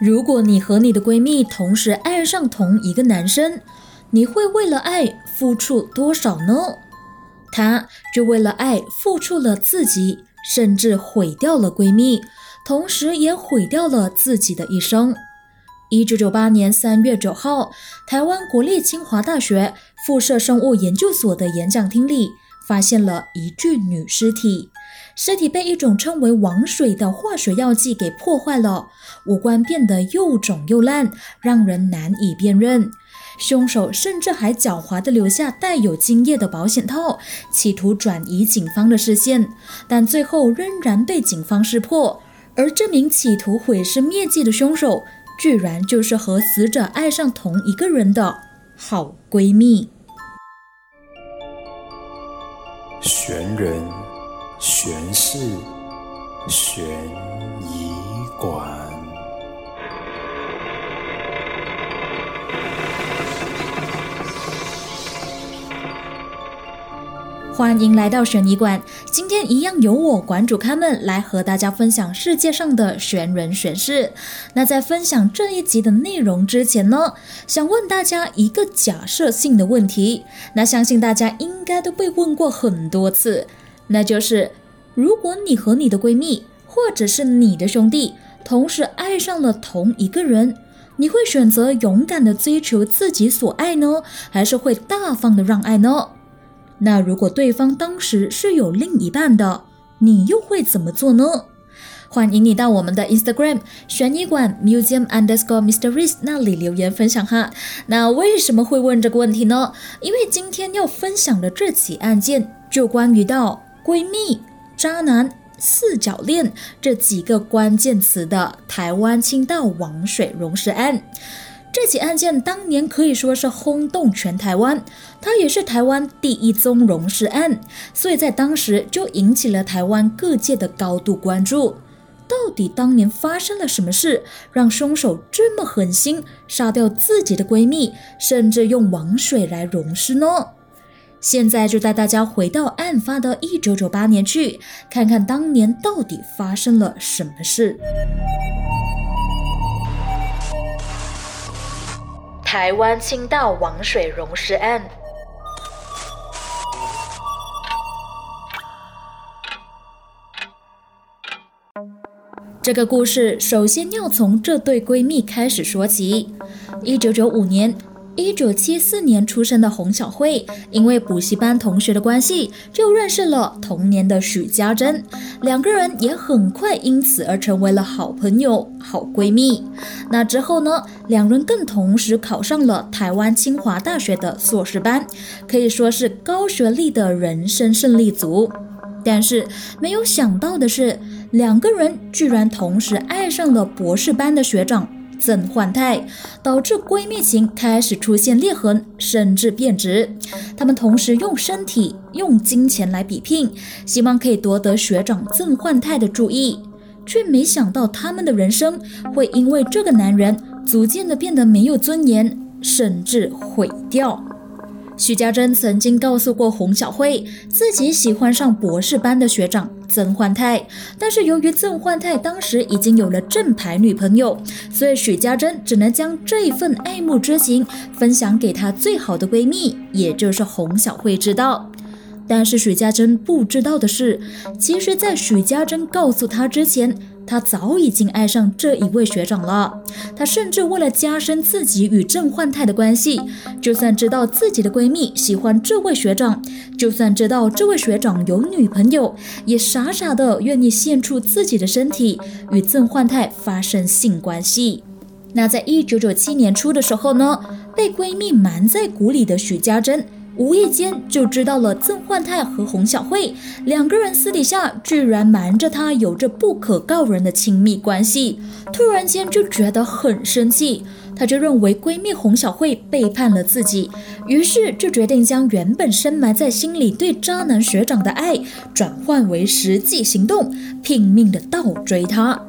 如果你和你的闺蜜同时爱上同一个男生，你会为了爱付出多少呢？她就为了爱付出了自己，甚至毁掉了闺蜜，同时也毁掉了自己的一生。一九九八年三月九号，台湾国立清华大学附射生物研究所的演讲厅里，发现了一具女尸体。尸体被一种称为王水的化学药剂给破坏了，五官变得又肿又烂，让人难以辨认。凶手甚至还狡猾地留下带有精液的保险套，企图转移警方的视线，但最后仍然被警方识破。而这名企图毁尸灭迹的凶手，居然就是和死者爱上同一个人的好闺蜜。悬人、悬事、悬疑馆。欢迎来到悬疑馆，今天一样由我馆主他们来和大家分享世界上的悬人悬事。那在分享这一集的内容之前呢，想问大家一个假设性的问题，那相信大家应该都被问过很多次，那就是如果你和你的闺蜜或者是你的兄弟同时爱上了同一个人，你会选择勇敢的追求自己所爱呢，还是会大方的让爱呢？那如果对方当时是有另一半的，你又会怎么做呢？欢迎你到我们的 Instagram 悬疑馆 Museum Underscore Mysteries 那里留言分享哈。那为什么会问这个问题呢？因为今天要分享的这起案件就关于到闺蜜、渣男、四角恋这几个关键词的台湾清道王水溶尸案。这起案件当年可以说是轰动全台湾，它也是台湾第一宗溶尸案，所以在当时就引起了台湾各界的高度关注。到底当年发生了什么事，让凶手这么狠心杀掉自己的闺蜜，甚至用王水来溶尸呢？现在就带大家回到案发的一九九八年去，看看当年到底发生了什么事。台湾清道王水溶尸案。这个故事首先要从这对闺蜜开始说起。一九九五年。一九七四年出生的洪小慧，因为补习班同学的关系，就认识了同年的许家珍，两个人也很快因此而成为了好朋友、好闺蜜。那之后呢，两人更同时考上了台湾清华大学的硕士班，可以说是高学历的人生胜利组。但是没有想到的是，两个人居然同时爱上了博士班的学长。曾焕泰，导致闺蜜情开始出现裂痕，甚至变质。他们同时用身体、用金钱来比拼，希望可以夺得学长曾焕泰的注意，却没想到他们的人生会因为这个男人逐渐的变得没有尊严，甚至毁掉。许家珍曾经告诉过洪小慧，自己喜欢上博士班的学长曾焕泰，但是由于曾焕泰当时已经有了正牌女朋友，所以许家珍只能将这份爱慕之情分享给她最好的闺蜜，也就是洪小慧知道。但是许家珍不知道的是，其实，在许家珍告诉她之前。她早已经爱上这一位学长了，她甚至为了加深自己与郑焕泰的关系，就算知道自己的闺蜜喜欢这位学长，就算知道这位学长有女朋友，也傻傻的愿意献出自己的身体与郑焕泰发生性关系。那在一九九七年初的时候呢，被闺蜜瞒在鼓里的许家珍。无意间就知道了曾焕泰和洪小慧两个人私底下居然瞒着她有着不可告人的亲密关系，突然间就觉得很生气，她就认为闺蜜洪小慧背叛了自己，于是就决定将原本深埋在心里对渣男学长的爱转换为实际行动，拼命的倒追他。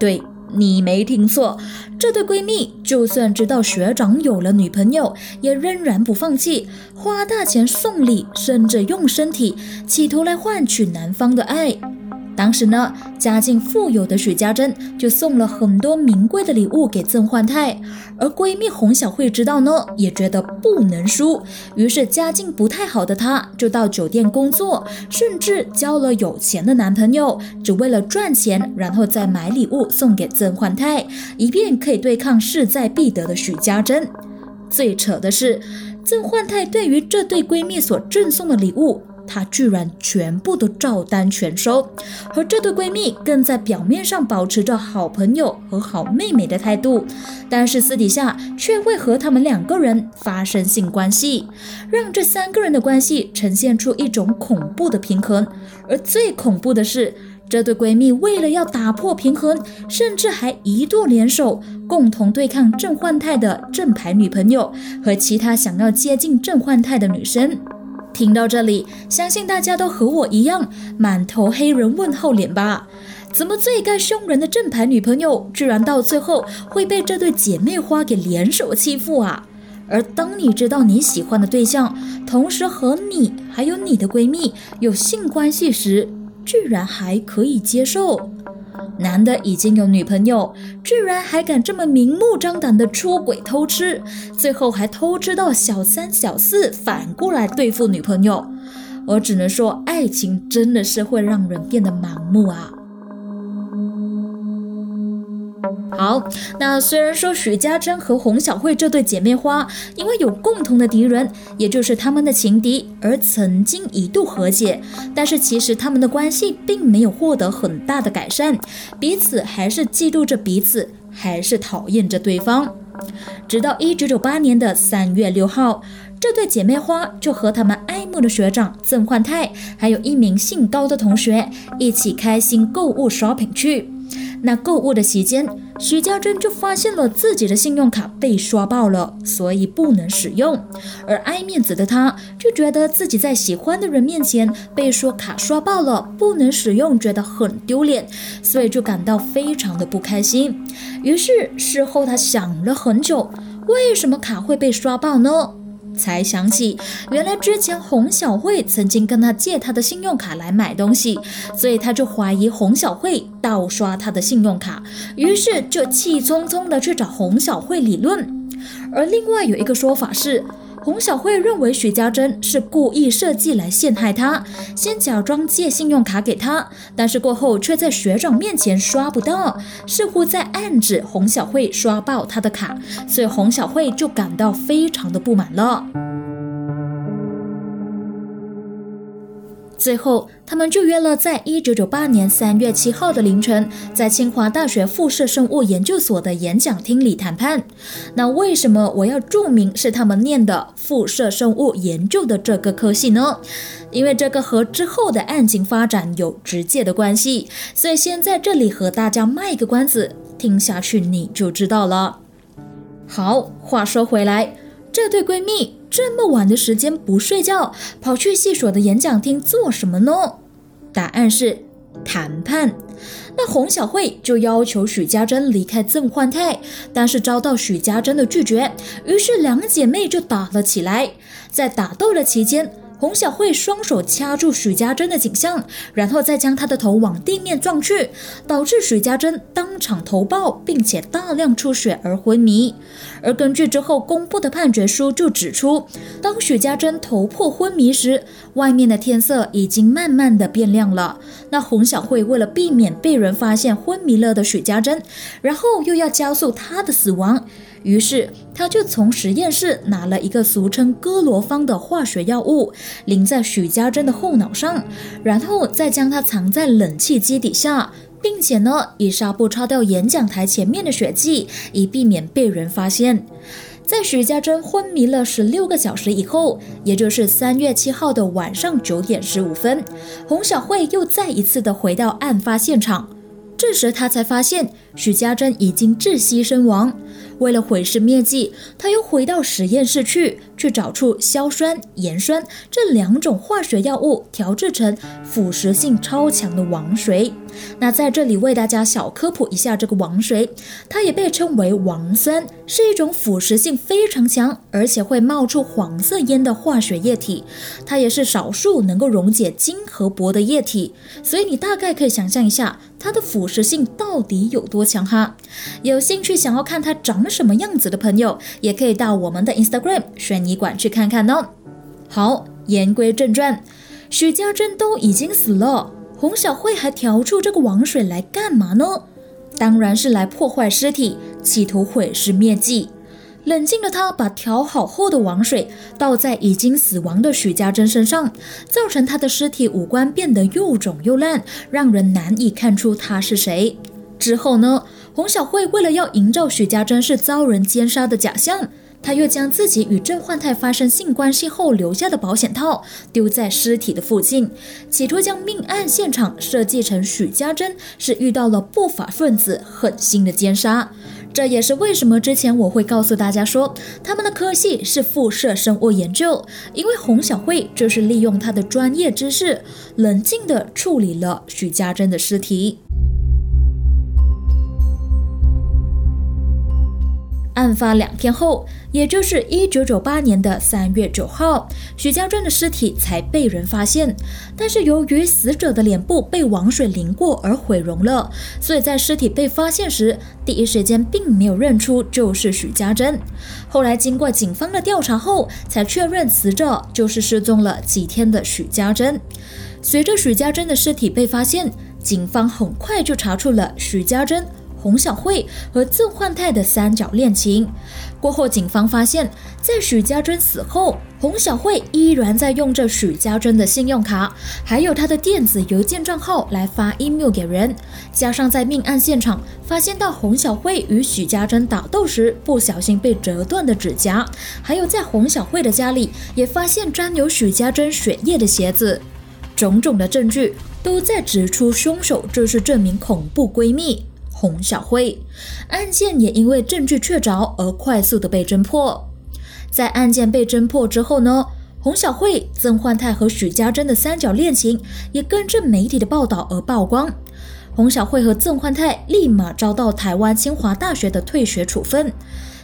对。你没听错，这对闺蜜就算知道学长有了女朋友，也仍然不放弃，花大钱送礼，甚至用身体，企图来换取男方的爱。当时呢，家境富有的许家珍就送了很多名贵的礼物给曾焕泰，而闺蜜洪小慧知道呢，也觉得不能输，于是家境不太好的她就到酒店工作，甚至交了有钱的男朋友，只为了赚钱，然后再买礼物送给曾焕泰，以便可以对抗势在必得的许家珍。最扯的是。曾焕泰对于这对闺蜜所赠送的礼物，她居然全部都照单全收，而这对闺蜜更在表面上保持着好朋友和好妹妹的态度，但是私底下却会和他们两个人发生性关系，让这三个人的关系呈现出一种恐怖的平衡。而最恐怖的是。这对闺蜜为了要打破平衡，甚至还一度联手，共同对抗郑焕泰的正牌女朋友和其他想要接近郑焕泰的女生。听到这里，相信大家都和我一样，满头黑人问号脸吧？怎么最该凶人的正牌女朋友，居然到最后会被这对姐妹花给联手欺负啊？而当你知道你喜欢的对象，同时和你还有你的闺蜜有性关系时，居然还可以接受，男的已经有女朋友，居然还敢这么明目张胆的出轨偷吃，最后还偷吃到小三小四，反过来对付女朋友。我只能说，爱情真的是会让人变得盲目啊。好，那虽然说许家珍和洪小慧这对姐妹花因为有共同的敌人，也就是他们的情敌，而曾经一度和解，但是其实他们的关系并没有获得很大的改善，彼此还是嫉妒着彼此，还是讨厌着对方。直到一九九八年的三月六号，这对姐妹花就和他们爱慕的学长曾焕泰，还有一名姓高的同学一起开心购物 shopping 去。那购物的期间，许家珍就发现了自己的信用卡被刷爆了，所以不能使用。而爱面子的她就觉得自己在喜欢的人面前被说卡刷爆了不能使用，觉得很丢脸，所以就感到非常的不开心。于是事后她想了很久，为什么卡会被刷爆呢？才想起，原来之前洪小慧曾经跟他借他的信用卡来买东西，所以他就怀疑洪小慧盗刷他的信用卡，于是就气冲冲的去找洪小慧理论。而另外有一个说法是。洪小慧认为许家珍是故意设计来陷害她，先假装借信用卡给她，但是过后却在学长面前刷不到，似乎在暗指洪小慧刷爆他的卡，所以洪小慧就感到非常的不满了。最后，他们就约了在一九九八年三月七号的凌晨，在清华大学辐射生物研究所的演讲厅里谈判。那为什么我要注明是他们念的辐射生物研究的这个科系呢？因为这个和之后的案情发展有直接的关系，所以先在这里和大家卖个关子，听下去你就知道了。好，话说回来。这对闺蜜这么晚的时间不睡觉，跑去系所的演讲厅做什么呢？答案是谈判。那洪小慧就要求许家珍离开曾焕泰，但是遭到许家珍的拒绝，于是两姐妹就打了起来。在打斗的期间，洪小慧双手掐住许家珍的颈项，然后再将她的头往地面撞去，导致许家珍当场头爆，并且大量出血而昏迷。而根据之后公布的判决书就指出，当许家珍头破昏迷时，外面的天色已经慢慢的变亮了。那洪小慧为了避免被人发现昏迷了的许家珍，然后又要加速她的死亡。于是，他就从实验室拿了一个俗称哥罗芳的化学药物，淋在许家珍的后脑上，然后再将它藏在冷气机底下，并且呢，以纱布擦掉演讲台前面的血迹，以避免被人发现。在许家珍昏迷了十六个小时以后，也就是三月七号的晚上九点十五分，洪小慧又再一次的回到案发现场。这时他才发现许家珍已经窒息身亡。为了毁尸灭迹，他又回到实验室去，去找出硝酸、盐酸这两种化学药物调制成腐蚀性超强的王水。那在这里为大家小科普一下，这个王水，它也被称为王酸，是一种腐蚀性非常强，而且会冒出黄色烟的化学液体。它也是少数能够溶解金和铂的液体，所以你大概可以想象一下它的腐蚀性到底有多强哈。有兴趣想要看它长什么样子的朋友，也可以到我们的 Instagram 悬疑馆去看看哦。好，言归正传，许家珍都已经死了。洪小慧还调出这个王水来干嘛呢？当然是来破坏尸体，企图毁尸灭迹。冷静的他把调好后的王水倒在已经死亡的许家珍身上，造成他的尸体五官变得又肿又烂，让人难以看出他是谁。之后呢？洪小慧为了要营造许家珍是遭人奸杀的假象。他又将自己与郑焕泰发生性关系后留下的保险套丢在尸体的附近，企图将命案现场设计成许家珍是遇到了不法分子狠心的奸杀。这也是为什么之前我会告诉大家说，他们的科系是辐射生物研究，因为洪小慧就是利用他的专业知识，冷静地处理了许家珍的尸体。案发两天后，也就是一九九八年的三月九号，许家珍的尸体才被人发现。但是由于死者的脸部被王水淋过而毁容了，所以在尸体被发现时，第一时间并没有认出就是许家珍。后来经过警方的调查后，才确认死者就是失踪了几天的许家珍。随着许家珍的尸体被发现，警方很快就查出了许家珍。洪小慧和郑焕泰的三角恋情过后，警方发现，在许家珍死后，洪小慧依然在用着许家珍的信用卡，还有他的电子邮件账号来发 email 给人。加上在命案现场发现到洪小慧与许家珍打斗时不小心被折断的指甲，还有在洪小慧的家里也发现沾有许家珍血液的鞋子，种种的证据都在指出凶手就是这名恐怖闺蜜。洪小慧案件也因为证据确凿而快速的被侦破。在案件被侦破之后呢，洪小慧、曾焕泰和许家珍的三角恋情也跟着媒体的报道而曝光。洪小慧和曾焕泰立马遭到台湾清华大学的退学处分。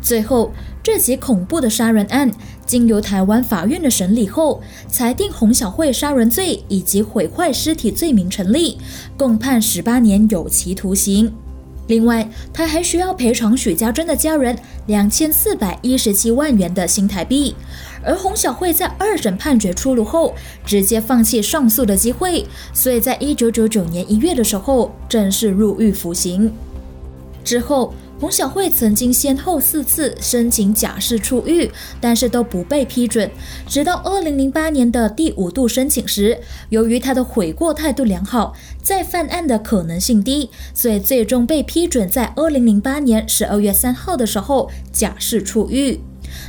最后，这起恐怖的杀人案经由台湾法院的审理后，裁定洪小慧杀人罪以及毁坏尸体罪名成立，共判十八年有期徒刑。另外，他还需要赔偿许家珍的家人两千四百一十七万元的新台币。而洪小慧在二审判决出炉后，直接放弃上诉的机会，所以在一九九九年一月的时候正式入狱服刑。之后。洪小慧曾经先后四次申请假释出狱，但是都不被批准。直到二零零八年的第五度申请时，由于她的悔过态度良好，再犯案的可能性低，所以最终被批准在二零零八年十二月三号的时候假释出狱。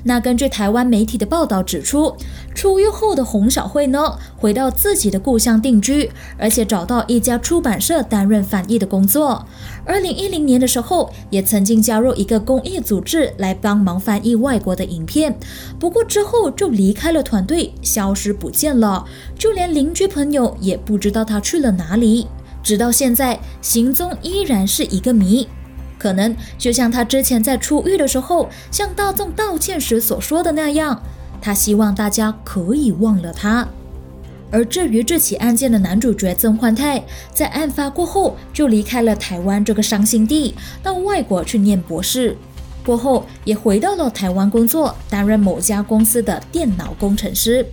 那根据台湾媒体的报道指出，出狱后的洪小慧呢，回到自己的故乡定居，而且找到一家出版社担任翻译的工作。二零一零年的时候，也曾经加入一个公益组织来帮忙翻译外国的影片。不过之后就离开了团队，消失不见了，就连邻居朋友也不知道他去了哪里。直到现在，行踪依然是一个谜。可能就像他之前在出狱的时候向大众道歉时所说的那样，他希望大家可以忘了他。而至于这起案件的男主角曾焕泰，在案发过后就离开了台湾这个伤心地，到外国去念博士，过后也回到了台湾工作，担任某家公司的电脑工程师。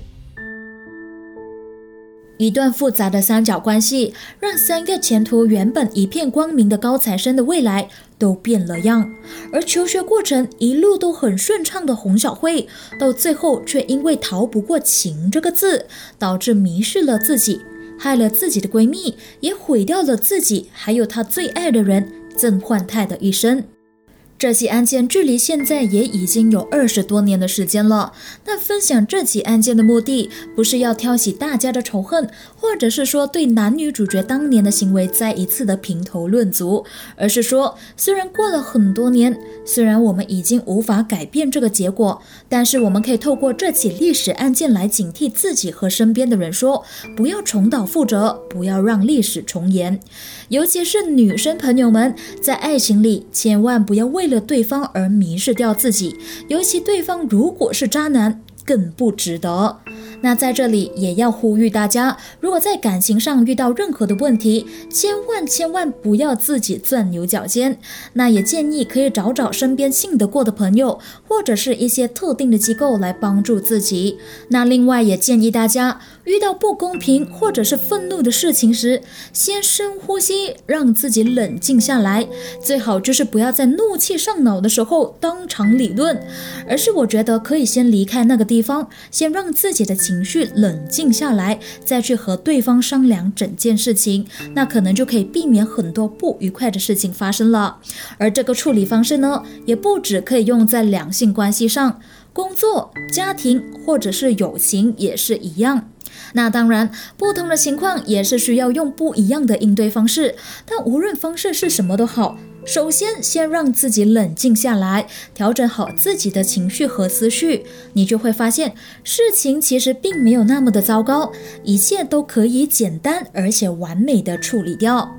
一段复杂的三角关系，让三个前途原本一片光明的高材生的未来都变了样。而求学过程一路都很顺畅的洪小慧，到最后却因为逃不过“情”这个字，导致迷失了自己，害了自己的闺蜜，也毁掉了自己还有她最爱的人曾焕泰的一生。这起案件距离现在也已经有二十多年的时间了。那分享这起案件的目的，不是要挑起大家的仇恨，或者是说对男女主角当年的行为再一次的评头论足，而是说，虽然过了很多年，虽然我们已经无法改变这个结果，但是我们可以透过这起历史案件来警惕自己和身边的人，说不要重蹈覆辙，不要让历史重演。尤其是女生朋友们，在爱情里千万不要为为了对方而迷失掉自己，尤其对方如果是渣男，更不值得。那在这里也要呼吁大家，如果在感情上遇到任何的问题，千万千万不要自己钻牛角尖。那也建议可以找找身边信得过的朋友，或者是一些特定的机构来帮助自己。那另外也建议大家，遇到不公平或者是愤怒的事情时，先深呼吸，让自己冷静下来。最好就是不要在怒气上脑的时候当场理论，而是我觉得可以先离开那个地方，先让自己的。情绪冷静下来，再去和对方商量整件事情，那可能就可以避免很多不愉快的事情发生了。而这个处理方式呢，也不止可以用在两性关系上，工作、家庭或者是友情也是一样。那当然，不同的情况也是需要用不一样的应对方式，但无论方式是什么都好。首先，先让自己冷静下来，调整好自己的情绪和思绪，你就会发现事情其实并没有那么的糟糕，一切都可以简单而且完美的处理掉。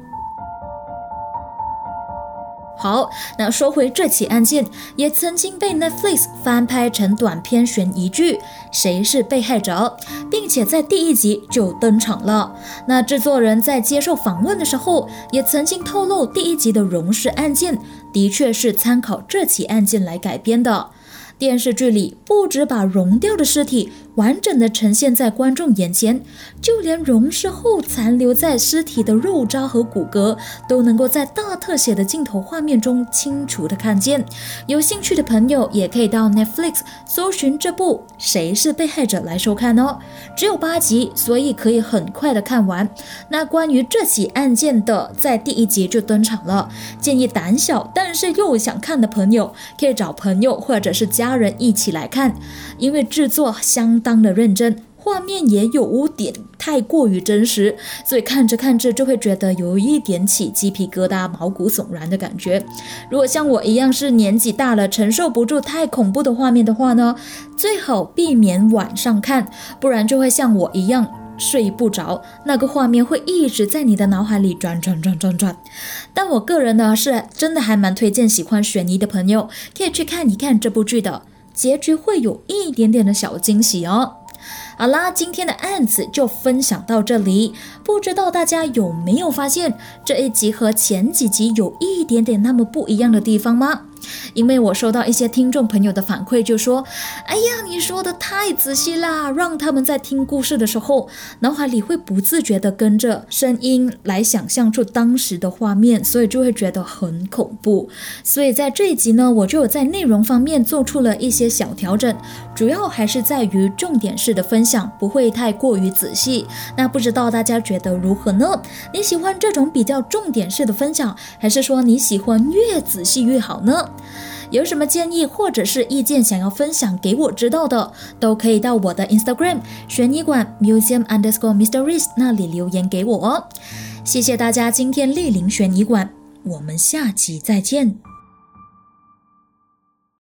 好，那说回这起案件，也曾经被 Netflix 翻拍成短片悬疑剧《谁是被害者》，并且在第一集就登场了。那制作人在接受访问的时候，也曾经透露，第一集的荣氏案件的确是参考这起案件来改编的。电视剧里不止把融掉的尸体。完整的呈现在观众眼前，就连溶尸后残留在尸体的肉渣和骨骼，都能够在大特写的镜头画面中清楚的看见。有兴趣的朋友也可以到 Netflix 搜寻这部《谁是被害者》来收看哦。只有八集，所以可以很快的看完。那关于这起案件的，在第一集就登场了。建议胆小但是又想看的朋友，可以找朋友或者是家人一起来看，因为制作相。当的认真，画面也有污点太过于真实，所以看着看着就会觉得有一点起鸡皮疙瘩、毛骨悚然的感觉。如果像我一样是年纪大了，承受不住太恐怖的画面的话呢，最好避免晚上看，不然就会像我一样睡不着，那个画面会一直在你的脑海里转转转转转。但我个人呢，是真的还蛮推荐喜欢悬疑的朋友可以去看一看这部剧的。结局会有一点点的小惊喜哦。好啦，今天的案子就分享到这里。不知道大家有没有发现这一集和前几集有一点点那么不一样的地方吗？因为我收到一些听众朋友的反馈，就说：“哎呀，你说的太仔细啦，让他们在听故事的时候，脑海里会不自觉的跟着声音来想象出当时的画面，所以就会觉得很恐怖。所以在这一集呢，我就有在内容方面做出了一些小调整，主要还是在于重点式的分享，不会太过于仔细。那不知道大家觉得如何呢？你喜欢这种比较重点式的分享，还是说你喜欢越仔细越好呢？有什么建议或者是意见想要分享给我知道的，都可以到我的 Instagram 悬疑馆 Museum Underscore Mysteries 那里留言给我哦。谢谢大家今天莅临悬疑馆，我们下期再见。